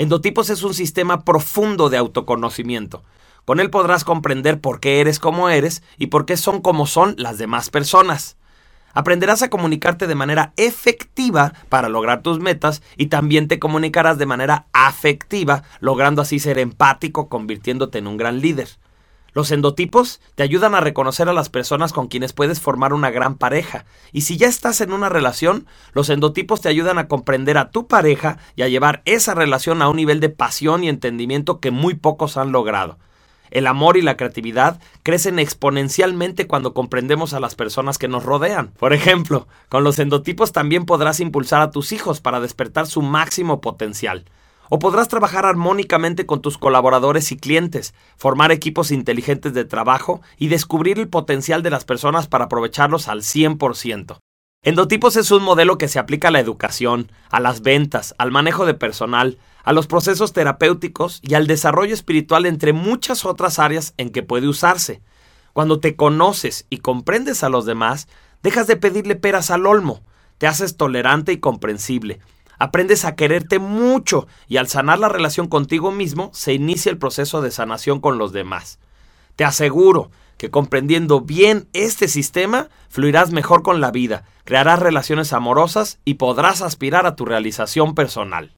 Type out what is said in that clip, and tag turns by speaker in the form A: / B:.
A: Endotipos es un sistema profundo de autoconocimiento. Con él podrás comprender por qué eres como eres y por qué son como son las demás personas. Aprenderás a comunicarte de manera efectiva para lograr tus metas y también te comunicarás de manera afectiva, logrando así ser empático, convirtiéndote en un gran líder. Los endotipos te ayudan a reconocer a las personas con quienes puedes formar una gran pareja. Y si ya estás en una relación, los endotipos te ayudan a comprender a tu pareja y a llevar esa relación a un nivel de pasión y entendimiento que muy pocos han logrado. El amor y la creatividad crecen exponencialmente cuando comprendemos a las personas que nos rodean. Por ejemplo, con los endotipos también podrás impulsar a tus hijos para despertar su máximo potencial. O podrás trabajar armónicamente con tus colaboradores y clientes, formar equipos inteligentes de trabajo y descubrir el potencial de las personas para aprovecharlos al 100%. Endotipos es un modelo que se aplica a la educación, a las ventas, al manejo de personal, a los procesos terapéuticos y al desarrollo espiritual entre muchas otras áreas en que puede usarse. Cuando te conoces y comprendes a los demás, dejas de pedirle peras al olmo, te haces tolerante y comprensible, aprendes a quererte mucho y al sanar la relación contigo mismo se inicia el proceso de sanación con los demás. Te aseguro que comprendiendo bien este sistema, fluirás mejor con la vida, crearás relaciones amorosas y podrás aspirar a tu realización personal.